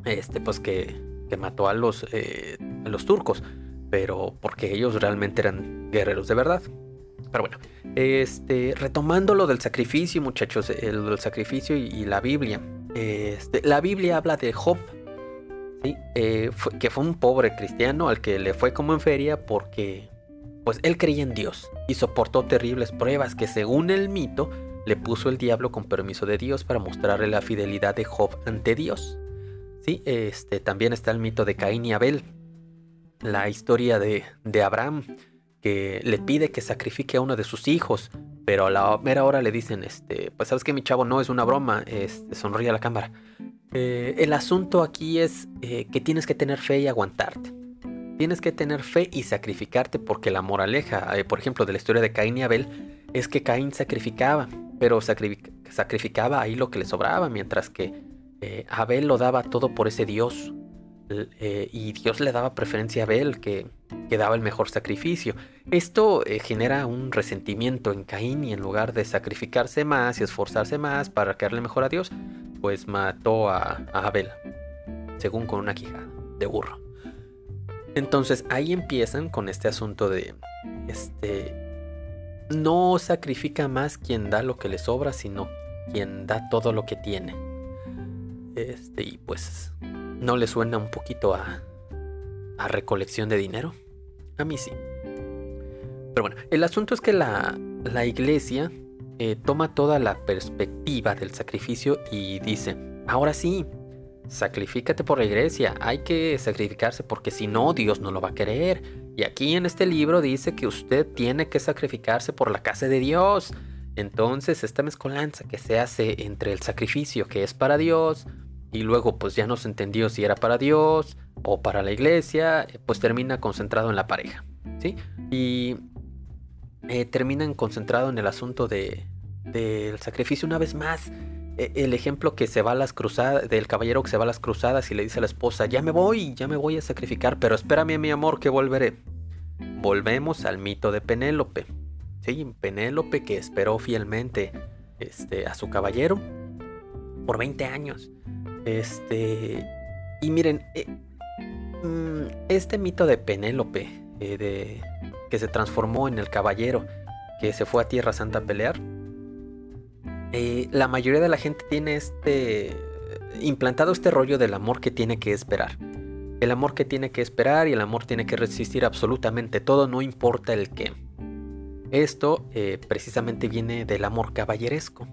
este pues que, que mató a los, eh, a los turcos, pero porque ellos realmente eran guerreros de verdad. Pero bueno, este, retomando lo del sacrificio, muchachos, el, del sacrificio y, la Biblia. Este, la Biblia habla de Job, ¿sí? Eh, que fue un pobre cristiano al que le fue como en feria porque pues él creía en Dios y soportó terribles pruebas que según el mito le puso el diablo con permiso de Dios para mostrarle la fidelidad de Job ante Dios. Sí, este, también está el mito de Caín y Abel, la historia de, de Abraham, que le pide que sacrifique a uno de sus hijos, pero a la mera hora le dicen, este, pues sabes que mi chavo no es una broma, este, sonríe a la cámara. Eh, el asunto aquí es eh, que tienes que tener fe y aguantarte. Tienes que tener fe y sacrificarte porque la moraleja, eh, por ejemplo, de la historia de Caín y Abel, es que Caín sacrificaba, pero sacrific- sacrificaba ahí lo que le sobraba, mientras que eh, Abel lo daba todo por ese Dios. Eh, y Dios le daba preferencia a Abel, que, que daba el mejor sacrificio. Esto eh, genera un resentimiento en Caín y en lugar de sacrificarse más y esforzarse más para quedarle mejor a Dios, pues mató a, a Abel, según con una quijada de burro. Entonces ahí empiezan con este asunto de, este, no sacrifica más quien da lo que le sobra, sino quien da todo lo que tiene. Este, y pues, ¿no le suena un poquito a, a recolección de dinero? A mí sí. Pero bueno, el asunto es que la, la iglesia eh, toma toda la perspectiva del sacrificio y dice, ahora sí, sacrifícate por la iglesia, hay que sacrificarse porque si no, Dios no lo va a querer. Y aquí en este libro dice que usted tiene que sacrificarse por la casa de Dios. Entonces esta mezcolanza que se hace entre el sacrificio que es para Dios y luego pues ya no se entendió si era para Dios o para la iglesia, eh, pues termina concentrado en la pareja, ¿sí? Y eh, terminan concentrado en el asunto de, del sacrificio una vez más. E- El ejemplo que se va a las cruzadas, del caballero que se va a las cruzadas y le dice a la esposa, ya me voy, ya me voy a sacrificar, pero espérame mi amor que volveré. Volvemos al mito de Penélope. Sí, Penélope que esperó fielmente este, a su caballero por 20 años. Este. Y miren, eh, mm, este mito de Penélope, eh, de, que se transformó en el caballero que se fue a Tierra Santa a pelear, eh, la mayoría de la gente tiene este. implantado este rollo del amor que tiene que esperar. El amor que tiene que esperar y el amor tiene que resistir absolutamente todo, no importa el qué. Esto eh, precisamente viene del amor caballeresco.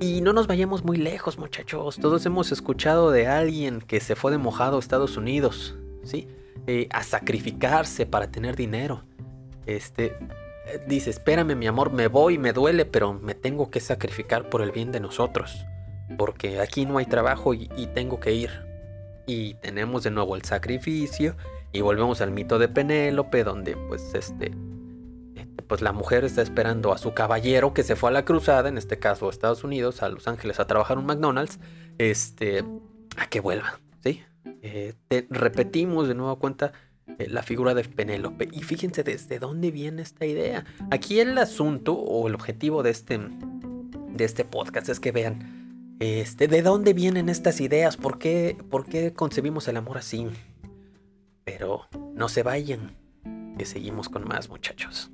Y no nos vayamos muy lejos, muchachos. Todos hemos escuchado de alguien que se fue de mojado a Estados Unidos, ¿sí? Eh, a sacrificarse para tener dinero. Este dice, espérame, mi amor, me voy, me duele, pero me tengo que sacrificar por el bien de nosotros. Porque aquí no hay trabajo y, tengo que ir. Y tenemos de nuevo el sacrificio. Y volvemos al mito de Penélope, donde pues este pues la mujer está esperando a su caballero que se fue a la cruzada, en este caso a Estados Unidos, a Los Ángeles a trabajar un McDonald's, este, a que vuelva, ¿sí? Eh, te- repetimos de nuevo cuenta eh, la figura de Penélope y fíjense desde dónde viene esta idea. Aquí el asunto o el objetivo de este, de este podcast es que vean este, de dónde vienen estas ideas, por qué, por qué concebimos el amor así. Pero no se vayan, que seguimos con más muchachos.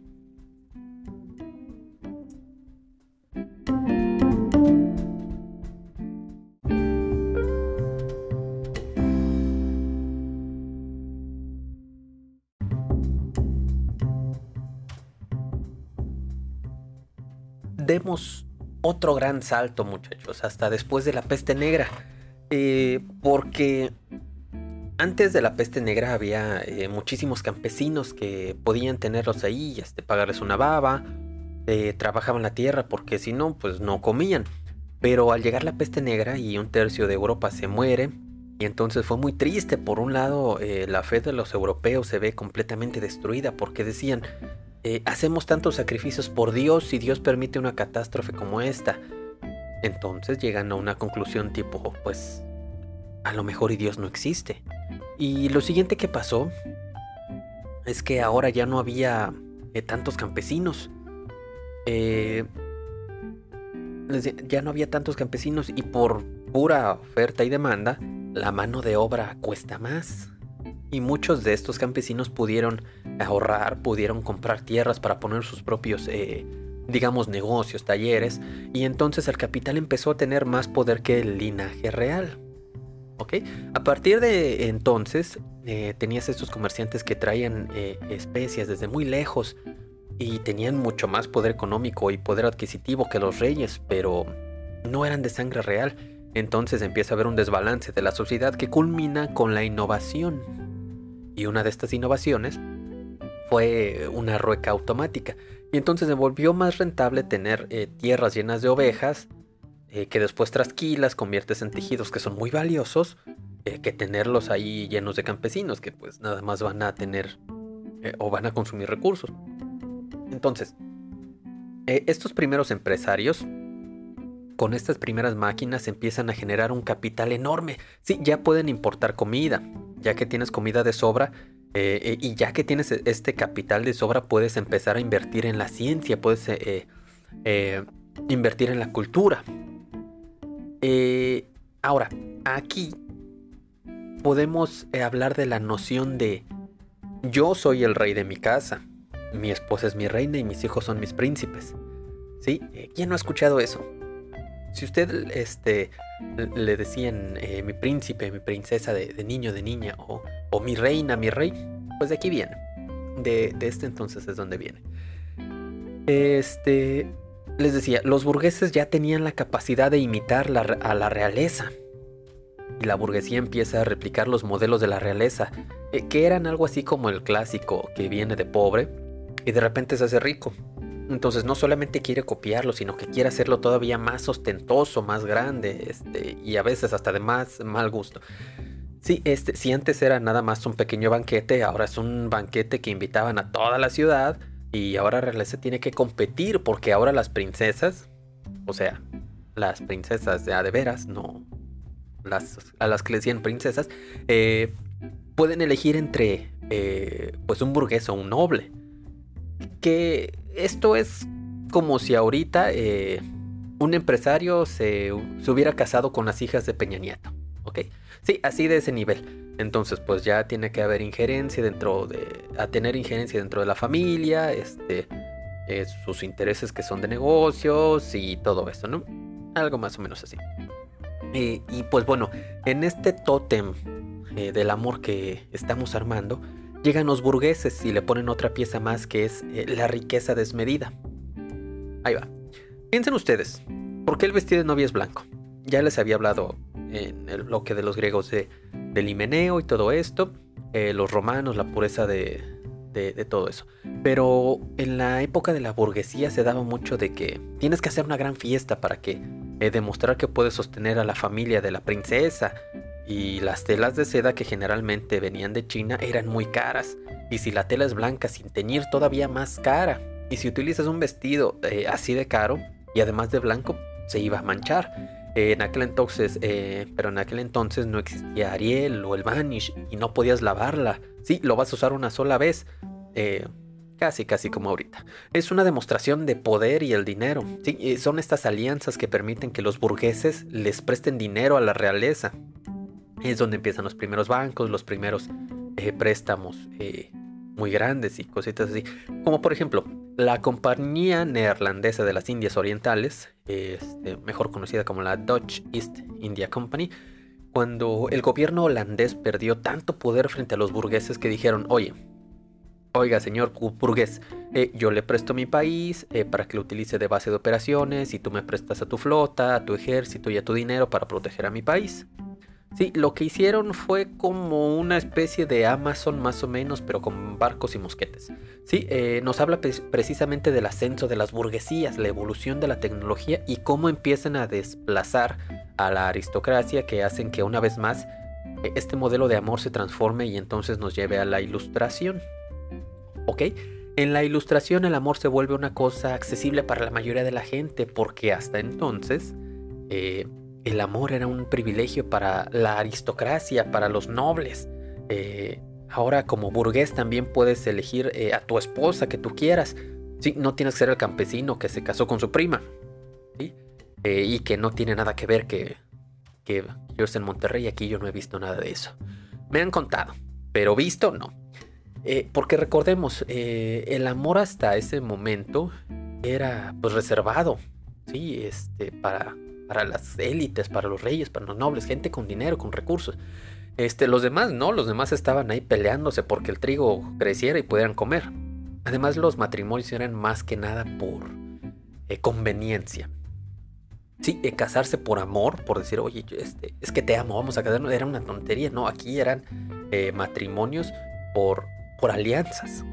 Demos otro gran salto, muchachos, hasta después de la peste negra. Eh, porque antes de la peste negra había eh, muchísimos campesinos que podían tenerlos ahí, este, pagarles una baba, eh, trabajaban la tierra porque si no, pues no comían. Pero al llegar la peste negra y un tercio de Europa se muere, y entonces fue muy triste. Por un lado, la fe de los europeos se ve completamente destruida porque decían, eh, hacemos tantos sacrificios por Dios y Dios permite una catástrofe como esta. Entonces llegan a una conclusión tipo, pues, a lo mejor y Dios no existe. Y lo siguiente que pasó es que ahora ya no había eh, tantos campesinos. Eh, ya no había tantos campesinos y por pura oferta y demanda, la mano de obra cuesta más. Y muchos de estos campesinos pudieron ahorrar, pudieron comprar tierras para poner sus propios eh, digamos, negocios, talleres, y entonces el capital empezó a tener más poder que el linaje real. ¿Ok? A partir de entonces, eh, tenías estos comerciantes que traían eh, especias desde muy lejos y tenían mucho más poder económico y poder adquisitivo que los reyes, pero no eran de sangre real. Entonces empieza a haber un desbalance de la sociedad que culmina con la innovación. Y una de estas innovaciones fue una rueca automática. Y entonces se volvió más rentable tener eh, tierras llenas de ovejas, eh, que después trasquilas, conviertes en tejidos que son muy valiosos, eh, que tenerlos ahí llenos de campesinos, que pues nada más van a tener o van a consumir recursos. Entonces, estos primeros empresarios, con estas primeras máquinas, empiezan a generar un capital enorme. Sí, ya pueden importar comida, ya que tienes comida de sobra, eh, eh, y ya que tienes este capital de sobra, puedes empezar a invertir en la ciencia, puedes eh, invertir en la cultura. ahora, aquí podemos hablar de la noción de yo soy el rey de mi casa, mi esposa es mi reina y mis hijos son mis príncipes. ¿Sí? ¿Quién no ha escuchado eso? Si usted este, le decían eh, mi príncipe, mi princesa de, niño, de niña, o, mi reina, mi rey, pues de aquí viene. De, este entonces es donde viene. Este, les decía, los burgueses ya tenían la capacidad de imitar a la realeza. Y la burguesía empieza a replicar los modelos de la realeza, eh, que eran algo así como el clásico que viene de pobre y de repente se hace rico. Entonces no solamente quiere copiarlo, sino que quiere hacerlo todavía más ostentoso, más grande, este, y a veces hasta de más mal gusto. Sí, este, si antes era nada más un pequeño banquete, ahora es un banquete que invitaban a toda la ciudad y ahora realeza tiene que competir porque ahora las princesas, o sea, las princesas de, veras, no las, a las que le decían princesas, eh, pueden elegir entre eh, pues un burgués o un noble. Que esto es como si ahorita eh, un empresario se, hubiera casado con las hijas de Peña Nieto. ¿Ok? Sí, así de ese nivel. Entonces, pues ya tiene que haber injerencia dentro de. a tener injerencia dentro de la familia, este. Eh, sus intereses que son de negocios y todo eso, ¿no? Algo más o menos así. y pues bueno, en este tótem eh, del amor que estamos armando, Llegan los burgueses y le ponen otra pieza más que es eh, la riqueza desmedida. Ahí va. Piensen ustedes, ¿por qué el vestido de novia es blanco? Ya les había hablado en el bloque de los griegos de, del himeneo y todo esto, eh, los romanos, la pureza de, todo eso. Pero en la época de la burguesía se daba mucho de que tienes que hacer una gran fiesta para que eh, demostrar que puedes sostener a la familia de la princesa y las telas de seda que generalmente venían de China eran muy caras. Y si la tela es blanca sin teñir, todavía más cara. Y si utilizas un vestido eh, así de caro y además de blanco, se iba a manchar. en aquel entonces, eh, pero en aquel entonces no existía Ariel o el Vanish y no podías lavarla. Sí, lo vas a usar una sola vez. Eh, casi, casi como ahorita. Es una demostración de poder y el dinero. Sí, son estas alianzas que permiten que los burgueses les presten dinero a la realeza es donde empiezan los primeros bancos, los primeros eh, préstamos eh, muy grandes y cositas así. Como por ejemplo, la compañía neerlandesa de las Indias Orientales, este, mejor conocida como la Dutch East India Company, cuando el gobierno holandés perdió tanto poder frente a los burgueses que dijeron, oye, oiga señor burgués, eh, yo le presto mi país para que lo utilice de base de operaciones y tú me prestas a tu flota, a tu ejército y a tu dinero para proteger a mi país. Sí, lo que hicieron fue como una especie de Amazon más o menos, pero con barcos y mosquetes. Sí, eh, nos habla precisamente del ascenso de las burguesías, la evolución de la tecnología y cómo empiezan a desplazar a la aristocracia que hacen que una vez más eh, este modelo de amor se transforme y entonces nos lleve a la ilustración. ¿Ok? En la ilustración el amor se vuelve una cosa accesible para la mayoría de la gente porque hasta entonces... Eh, el amor era un privilegio para la aristocracia, para los nobles. Eh, ahora como burgués también puedes elegir eh, a tu esposa que tú quieras. Sí, no tienes que ser el campesino que se casó con su prima. Eh, y que no tiene nada que ver que, que yo estoy en Monterrey aquí yo no he visto nada de eso. Me han contado, pero visto no. porque recordemos, el amor hasta ese momento era pues reservado, sí, este, para, para las élites, para los reyes, para los nobles, gente con dinero, con recursos. Este, los demás no, los demás estaban ahí peleándose porque el trigo creciera y pudieran comer. Además, los matrimonios eran más que nada por eh, conveniencia. Sí, eh, casarse por amor, por decir, oye, este, es que te amo, vamos a casarnos, era una tontería. No, aquí eran eh, matrimonios por, por alianzas.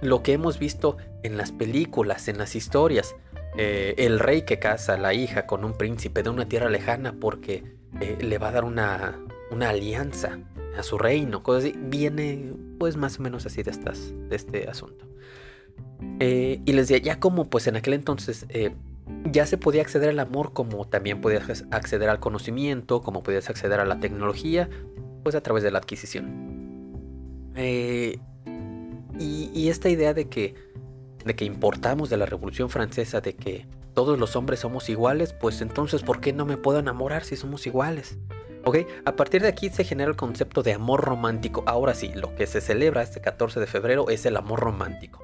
Lo que hemos visto en las películas, en las historias. Eh, el rey que casa a la hija con un príncipe de una tierra lejana porque eh, le va a dar una, una alianza a su reino, cosas así, viene pues más o menos así de, estas, de este asunto. Eh, y les decía, ya como pues en aquel entonces ya se podía acceder al amor como también podías acceder al conocimiento, como podías acceder a la tecnología, pues a través de la adquisición. Y esta idea de que, de que importamos de la Revolución Francesa, de que todos los hombres somos iguales, pues entonces ¿por qué no me puedo enamorar si somos iguales? ¿Ok? A partir de aquí se genera el concepto de amor romántico. Ahora sí, lo que se celebra este 14 de febrero es el amor romántico,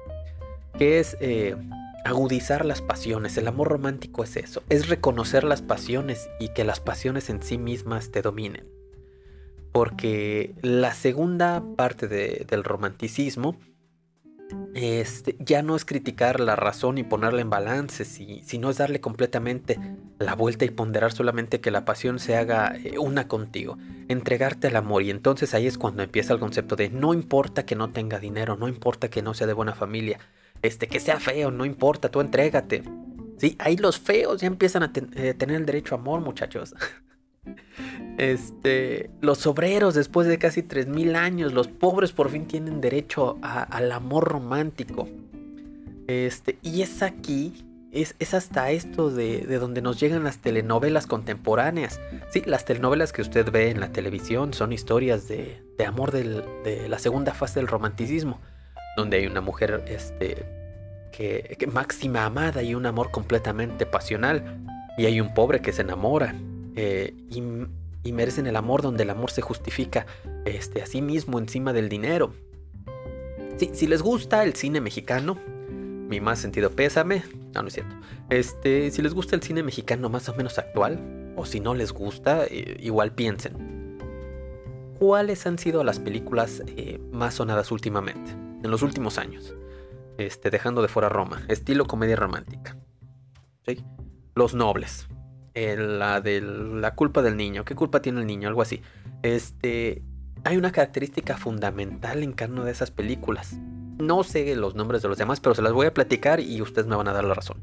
que es eh, agudizar las pasiones. El amor romántico es eso, es reconocer las pasiones y que las pasiones en sí mismas te dominen. Porque la segunda parte de- del romanticismo este, ya no es criticar la razón y ponerla en balance, si- sino es darle completamente la vuelta y ponderar solamente que la pasión se haga eh, una contigo, entregarte al amor y entonces ahí es cuando empieza el concepto de no importa que no tenga dinero, no importa que no sea de buena familia, este, que sea feo, no importa, tú entrégate. Sí, ahí los feos ya empiezan a eh, tener el derecho a amor, muchachos. Este, los obreros después de casi 3000 años, los pobres por fin tienen derecho al amor romántico. Este, y es aquí, es, es hasta esto de, de donde nos llegan las telenovelas contemporáneas. Sí, las telenovelas que usted ve en la televisión son historias de, de amor del- de la segunda fase del romanticismo, donde hay una mujer este, que, que máxima amada y un amor completamente pasional, y hay un pobre que se enamora eh, y, y merecen el amor donde el amor se justifica este, a sí mismo encima del dinero. Sí, si les gusta el cine mexicano, mi más sentido pésame. No, no es cierto. Este, si les gusta el cine mexicano más o menos actual, o si no les gusta, eh, igual piensen. ¿Cuáles han sido las películas eh, más sonadas últimamente? En los últimos años. Este, dejando de fuera Roma. Estilo comedia romántica. ¿Sí? Los nobles. Eh, la de la culpa del niño. ¿Qué culpa tiene el niño? Algo así. Este. Hay una característica fundamental en cada una de esas películas. No sé los nombres de los demás, pero se las voy a platicar y ustedes me van a dar la razón.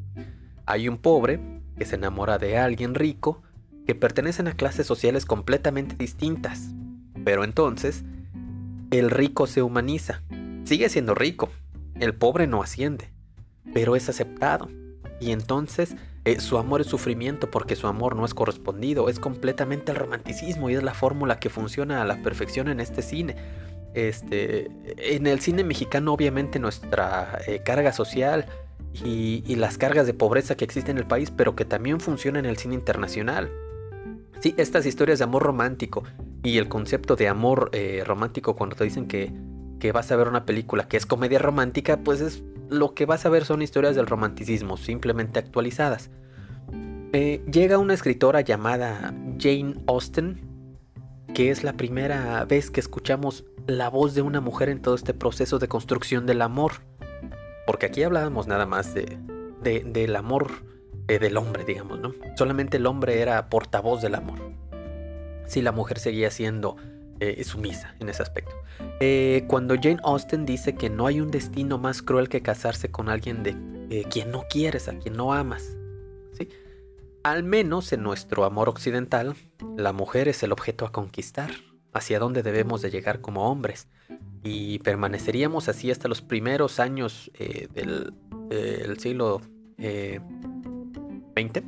Hay un pobre que se enamora de alguien rico que pertenecen a clases sociales completamente distintas. Pero entonces, el rico se humaniza. Sigue siendo rico. El pobre no asciende. Pero es aceptado. Y entonces eh, su amor es sufrimiento porque su amor no es correspondido. Es completamente el romanticismo y es la fórmula que funciona a la perfección en este cine. Este, en el cine mexicano obviamente nuestra eh, carga social y, las cargas de pobreza que existen en el país, pero que también funciona en el cine internacional. Sí, estas historias de amor romántico y el concepto de amor eh, romántico cuando te dicen que, que vas a ver una película que es comedia romántica, pues es lo que vas a ver son historias del romanticismo, simplemente actualizadas. Eh, llega una escritora llamada Jane Austen, que es la primera vez que escuchamos la voz de una mujer en todo este proceso de construcción del amor. Porque aquí hablábamos nada más de, de- del amor eh, del hombre, digamos, ¿no? Solamente el hombre era portavoz del amor. Si la mujer seguía siendo eh, sumisa en ese aspecto. Eh, cuando Jane Austen dice que no hay un destino más cruel que casarse con alguien de quien no quieres, a quien no amas. ¿sí? Al menos en nuestro amor occidental, la mujer es el objeto a conquistar, hacia donde debemos de llegar como hombres. Y permaneceríamos así hasta los primeros años eh, del, del siglo XX.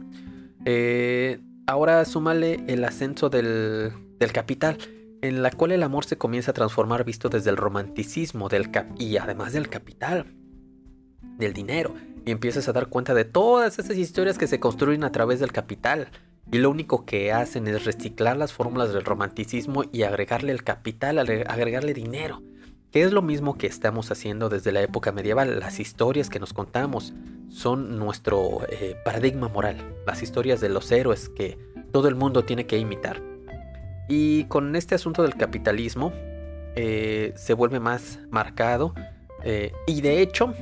Eh, ahora súmale el ascenso del, del capital, en la cual el amor se comienza a transformar visto desde el romanticismo del cap y además del capital, del dinero. Y empiezas a dar cuenta de todas esas historias que se construyen a través del capital. Y lo único que hacen es reciclar las fórmulas del romanticismo y agregarle el capital, agre- agregarle dinero. Que es lo mismo que estamos haciendo desde la época medieval, las historias que nos contamos son nuestro eh, paradigma moral, las historias de los héroes que todo el mundo tiene que imitar. Y con este asunto del capitalismo eh, se vuelve más marcado eh, y de hecho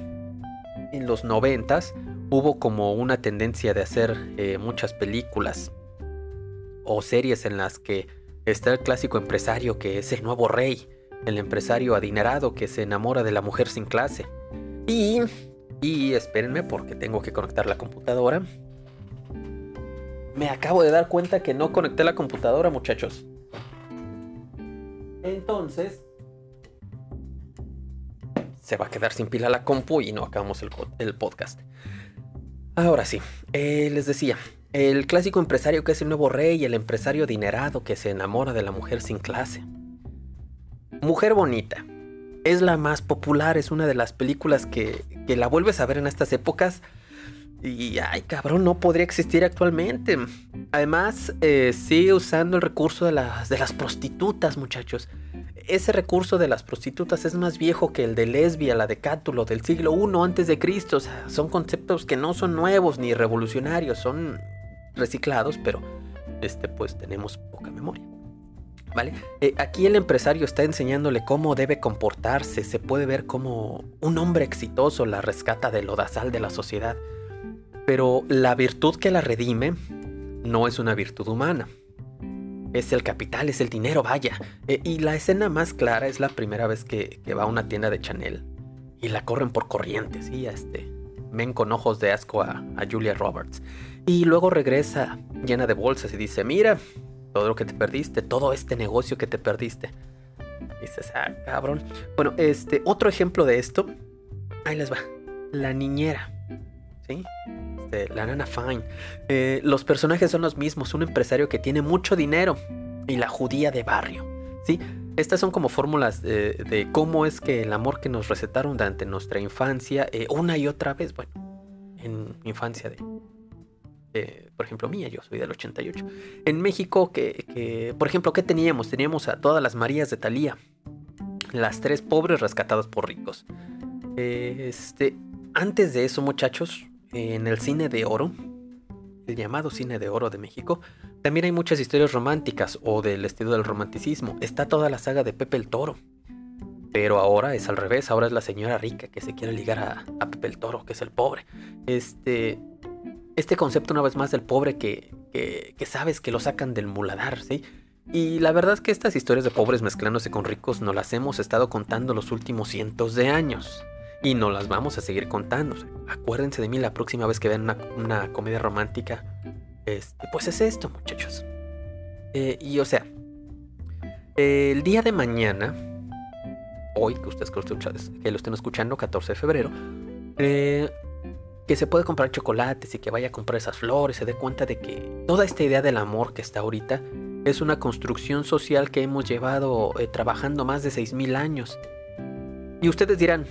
en los noventas hubo como una tendencia de hacer eh, muchas películas o series en las que está el clásico empresario que es el nuevo rey, el empresario adinerado que se enamora de la mujer sin clase. Y, y espérenme porque tengo que conectar la computadora. Me acabo de dar cuenta que no conecté la computadora, muchachos. Entonces, se va a quedar sin pila la compu y no acabamos el, el podcast. Ahora sí, eh, les decía, el clásico empresario que es el nuevo rey, el empresario adinerado que se enamora de la mujer sin clase. Mujer bonita. Es la más popular, es una de las películas que, que la vuelves a ver en estas épocas. Y ay, cabrón, no podría existir actualmente. Además, eh, sigue usando el recurso de las, de las prostitutas, muchachos. Ese recurso de las prostitutas es más viejo que el de lesbia, la de Cátulo, del siglo I antes de Cristo. Son conceptos que no son nuevos ni revolucionarios, son reciclados, pero este, pues tenemos poca memoria. ¿Vale? Eh, aquí el empresario está enseñándole cómo debe comportarse. Se puede ver como un hombre exitoso la rescata del lodazal de la sociedad. Pero la virtud que la redime no es una virtud humana. Es el capital, es el dinero, vaya. Eh, y la escena más clara es la primera vez que, va a una tienda de Chanel. Y la corren por corrientes, y a este. Ven con ojos de asco a, Julia Roberts. Y luego regresa llena de bolsas y dice, mira, todo lo que te perdiste, todo este negocio que te perdiste. Dices, ah, cabrón. Bueno, este, otro ejemplo de esto, ahí les va. La niñera. ¿Sí? Este, la nana Fine. Eh, los personajes son los mismos, un empresario que tiene mucho dinero y la judía de barrio. ¿Sí? Estas son como fórmulas eh, de cómo es que el amor que nos recetaron durante nuestra infancia, eh, una y otra vez, bueno, en infancia de, por ejemplo, mía, yo soy del 88. En México, que, que, por ejemplo, ¿qué teníamos? Teníamos a todas las Marías de Talía, las tres pobres rescatadas por ricos. Este, antes de eso, muchachos, en el cine de oro, el llamado cine de oro de México, también hay muchas historias románticas o del estilo del romanticismo. Está toda la saga de Pepe el Toro. Pero ahora es al revés, ahora es la señora rica que se quiere ligar a, Pepe el Toro, que es el pobre. Este, este concepto una vez más del pobre que, que, que sabes que lo sacan del muladar, ¿sí? Y la verdad es que estas historias de pobres mezclándose con ricos no las hemos estado contando los últimos cientos de años. Y no las vamos a seguir contando. Acuérdense de mí la próxima vez que vean una, una comedia romántica. Este, pues es esto, muchachos. Eh, y o sea, el día de mañana, hoy que ustedes que lo estén escuchando, 14 de febrero, eh, que se puede comprar chocolates y que vaya a comprar esas flores, se dé cuenta de que toda esta idea del amor que está ahorita es una construcción social que hemos llevado eh, trabajando más de 6.000 años. Y ustedes dirán,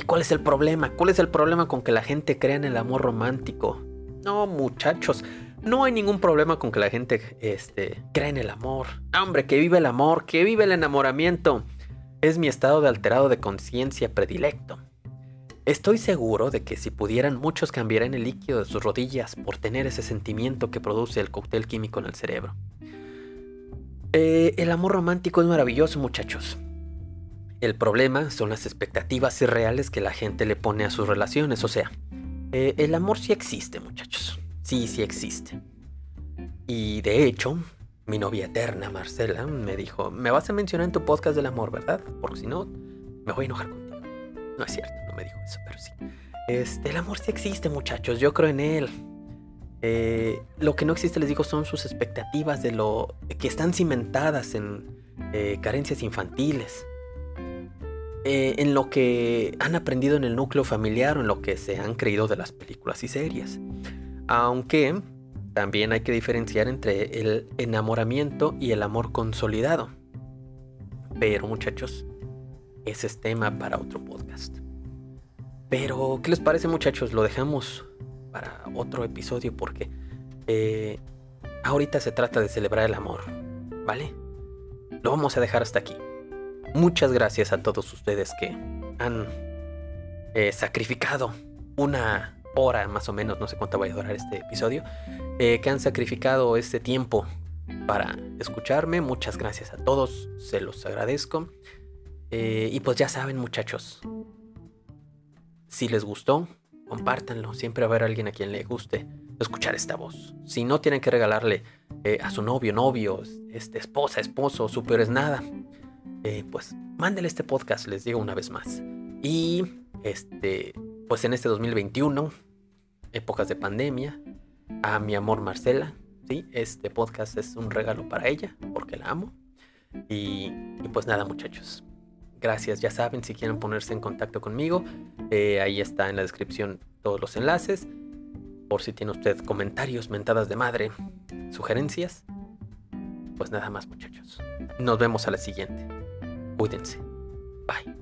¿y cuál es el problema? ¿Cuál es el problema con que la gente crea en el amor romántico? No, muchachos, no hay ningún problema con que la gente este, crea en el amor. Ah, Hombre, que vive el amor, que vive el enamoramiento. Es mi estado de alterado de conciencia predilecto. Estoy seguro de que si pudieran muchos cambiarían el líquido de sus rodillas por tener ese sentimiento que produce el cóctel químico en el cerebro. Eh, el amor romántico es maravilloso, muchachos. El problema son las expectativas irreales que la gente le pone a sus relaciones. O sea, eh, el amor sí existe, muchachos. Sí, sí existe. Y de hecho, mi novia eterna, Marcela, me dijo, me vas a mencionar en tu podcast del amor, ¿verdad? Porque si no, me voy a enojar contigo. No es cierto, no me dijo eso, pero sí. Este, el amor sí existe, muchachos. Yo creo en él. Eh, lo que no existe, les digo, son sus expectativas de lo que están cimentadas en eh, carencias infantiles. Eh, en lo que han aprendido en el núcleo familiar o en lo que se han creído de las películas y series. Aunque también hay que diferenciar entre el enamoramiento y el amor consolidado. Pero muchachos, ese es tema para otro podcast. Pero, ¿qué les parece muchachos? Lo dejamos para otro episodio porque eh, ahorita se trata de celebrar el amor, ¿vale? Lo vamos a dejar hasta aquí. Muchas gracias a todos ustedes que han eh, sacrificado una hora más o menos, no sé cuánto vaya a durar este episodio, eh, que han sacrificado este tiempo para escucharme. Muchas gracias a todos, se los agradezco. Eh, y pues ya saben muchachos, si les gustó, compártanlo. Siempre va a haber alguien a quien le guste escuchar esta voz. Si no tienen que regalarle a su novio, novio, este, esposa, esposo, su peor es nada, eh, pues mándele este podcast, les digo una vez más. Y este, pues en este 2021, épocas de pandemia, a mi amor Marcela, ¿sí? Este podcast es un regalo para ella, porque la amo. Y, y pues nada, muchachos. Gracias, ya saben, si quieren ponerse en contacto conmigo, eh, ahí está en la descripción todos los enlaces. Por si tiene usted comentarios, mentadas de madre, sugerencias. Pues nada más, muchachos. Nos vemos a la siguiente. Cuídense. Bye.